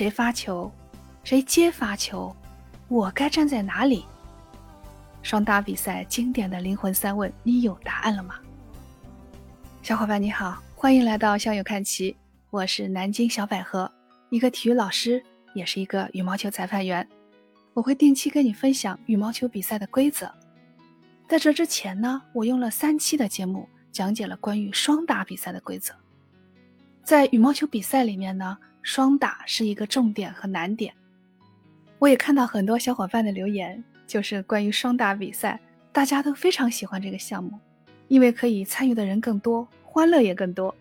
谁发球，谁接发球，我该站在哪里？双打比赛经典的灵魂三问，你有答案了吗？小伙伴你好，欢迎来到校友看齐，我是南京小百合，一个体育老师，也是一个羽毛球裁判员。我会定期跟你分享羽毛球比赛的规则。在这之前呢，我用了三期的节目讲解了关于双打比赛的规则。在羽毛球比赛里面呢，双打是一个重点和难点。我也看到很多小伙伴的留言。就是关于双打比赛，大家都非常喜欢这个项目，因为可以参与的人更多，欢乐也更多。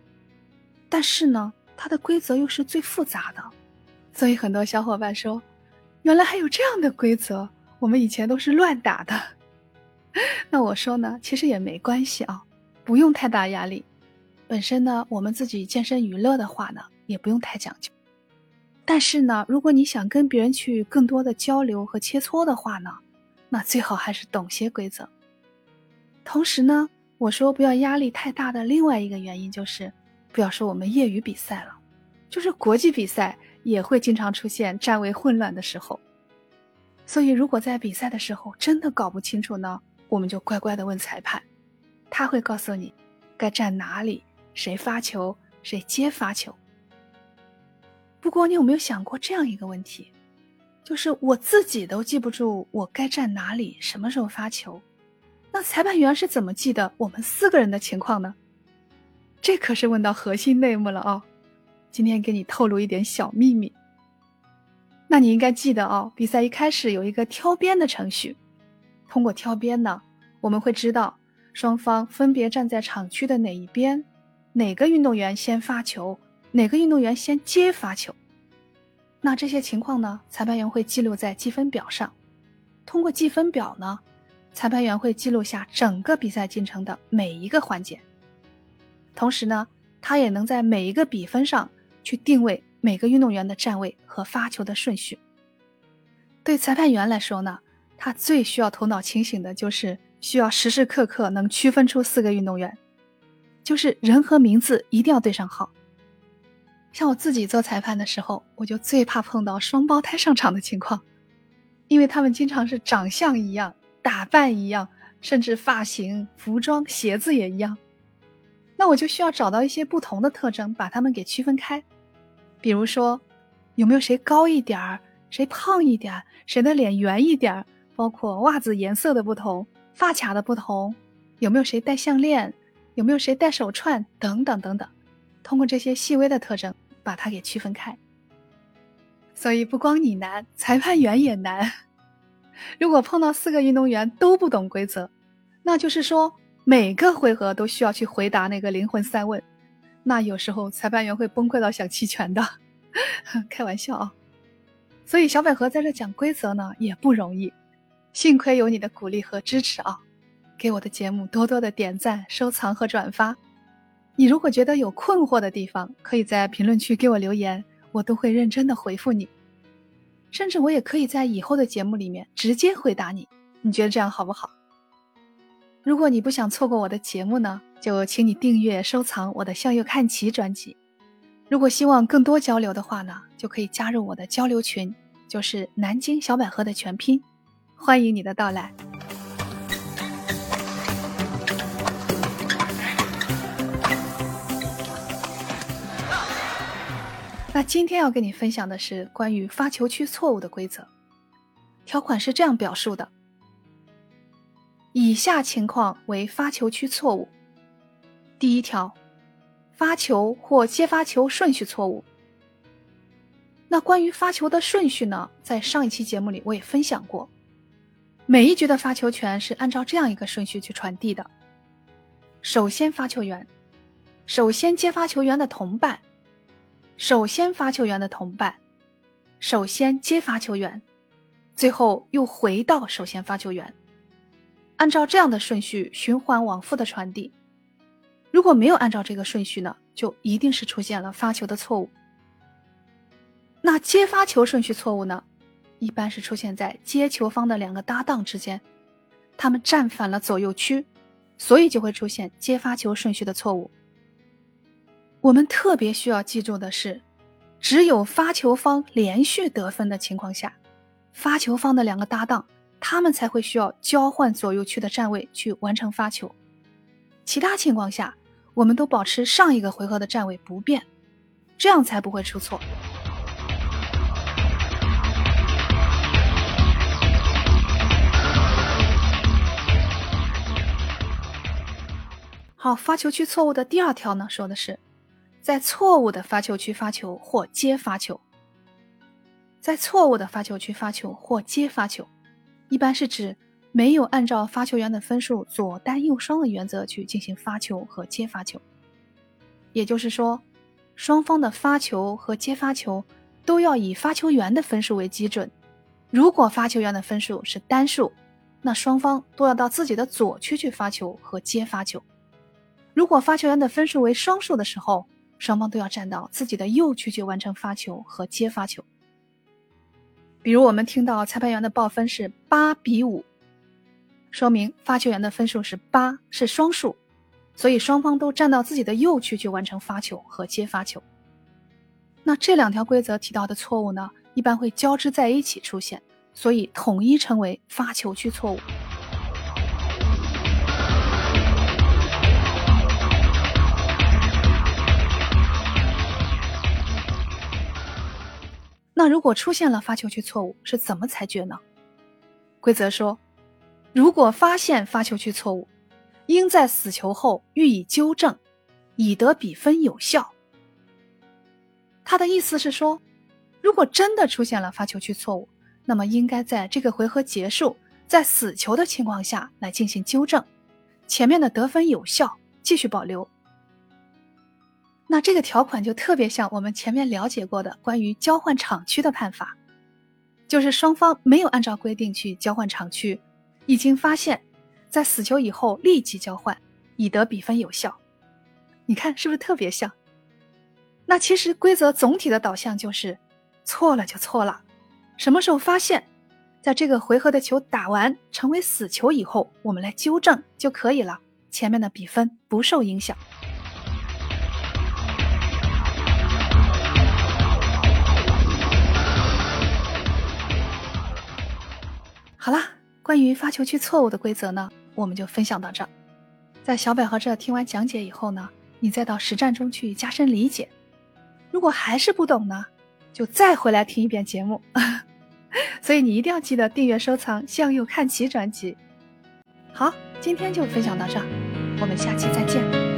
但是呢，它的规则又是最复杂的，所以很多小伙伴说，原来还有这样的规则，我们以前都是乱打的。那我说呢，其实也没关系啊，不用太大压力。本身呢，我们自己健身娱乐的话呢，也不用太讲究。但是呢，如果你想跟别人去更多的交流和切磋的话呢，那最好还是懂些规则。同时呢，我说不要压力太大的另外一个原因就是，不要说我们业余比赛了，就是国际比赛也会经常出现站位混乱的时候。所以，如果在比赛的时候真的搞不清楚呢，我们就乖乖的问裁判，他会告诉你该站哪里，谁发球，谁接发球。不过，你有没有想过这样一个问题？就是我自己都记不住我该站哪里，什么时候发球，那裁判员是怎么记得我们四个人的情况呢？这可是问到核心内幕了啊！今天给你透露一点小秘密。那你应该记得哦，比赛一开始有一个挑边的程序，通过挑边呢，我们会知道双方分别站在场区的哪一边，哪个运动员先发球，哪个运动员先接发球。那这些情况呢？裁判员会记录在积分表上。通过积分表呢，裁判员会记录下整个比赛进程的每一个环节。同时呢，他也能在每一个比分上去定位每个运动员的站位和发球的顺序。对裁判员来说呢，他最需要头脑清醒的就是需要时时刻刻能区分出四个运动员，就是人和名字一定要对上号。像我自己做裁判的时候，我就最怕碰到双胞胎上场的情况，因为他们经常是长相一样、打扮一样，甚至发型、服装、鞋子也一样。那我就需要找到一些不同的特征，把他们给区分开。比如说，有没有谁高一点儿，谁胖一点儿，谁的脸圆一点儿，包括袜子颜色的不同、发卡的不同，有没有谁戴项链，有没有谁戴手串，等等等等。通过这些细微的特征，把它给区分开。所以不光你难，裁判员也难。如果碰到四个运动员都不懂规则，那就是说每个回合都需要去回答那个灵魂三问，那有时候裁判员会崩溃到想弃权的。开玩笑啊！所以小百合在这讲规则呢也不容易，幸亏有你的鼓励和支持啊！给我的节目多多的点赞、收藏和转发。你如果觉得有困惑的地方，可以在评论区给我留言，我都会认真的回复你。甚至我也可以在以后的节目里面直接回答你。你觉得这样好不好？如果你不想错过我的节目呢，就请你订阅、收藏我的“向右看齐”专辑。如果希望更多交流的话呢，就可以加入我的交流群，就是南京小百合的全拼。欢迎你的到来。那今天要跟你分享的是关于发球区错误的规则。条款是这样表述的：以下情况为发球区错误。第一条，发球或接发球顺序错误。那关于发球的顺序呢，在上一期节目里我也分享过，每一局的发球权是按照这样一个顺序去传递的：首先发球员，首先接发球员的同伴。首先发球员的同伴，首先接发球员，最后又回到首先发球员，按照这样的顺序循环往复的传递。如果没有按照这个顺序呢，就一定是出现了发球的错误。那接发球顺序错误呢，一般是出现在接球方的两个搭档之间，他们站反了左右区，所以就会出现接发球顺序的错误。我们特别需要记住的是，只有发球方连续得分的情况下，发球方的两个搭档，他们才会需要交换左右区的站位去完成发球。其他情况下，我们都保持上一个回合的站位不变，这样才不会出错。好，发球区错误的第二条呢，说的是。在错误的发球区发球或接发球，在错误的发球区发球或接发球，一般是指没有按照发球员的分数左单右双的原则去进行发球和接发球。也就是说，双方的发球和接发球都要以发球员的分数为基准。如果发球员的分数是单数，那双方都要到自己的左区去发球和接发球。如果发球员的分数为双数的时候，双方都要站到自己的右区去完成发球和接发球。比如我们听到裁判员的报分是八比五，说明发球员的分数是八，是双数，所以双方都站到自己的右区去完成发球和接发球。那这两条规则提到的错误呢，一般会交织在一起出现，所以统一称为发球区错误。那如果出现了发球区错误，是怎么裁决呢？规则说，如果发现发球区错误，应在死球后予以纠正，以得比分有效。他的意思是说，如果真的出现了发球区错误，那么应该在这个回合结束，在死球的情况下来进行纠正，前面的得分有效，继续保留。那这个条款就特别像我们前面了解过的关于交换场区的判罚，就是双方没有按照规定去交换场区，已经发现，在死球以后立即交换，以得比分有效。你看是不是特别像？那其实规则总体的导向就是，错了就错了，什么时候发现，在这个回合的球打完成为死球以后，我们来纠正就可以了，前面的比分不受影响。关于发球区错误的规则呢，我们就分享到这。在小百合这听完讲解以后呢，你再到实战中去加深理解。如果还是不懂呢，就再回来听一遍节目。所以你一定要记得订阅收藏《向右看齐》专辑。好，今天就分享到这，我们下期再见。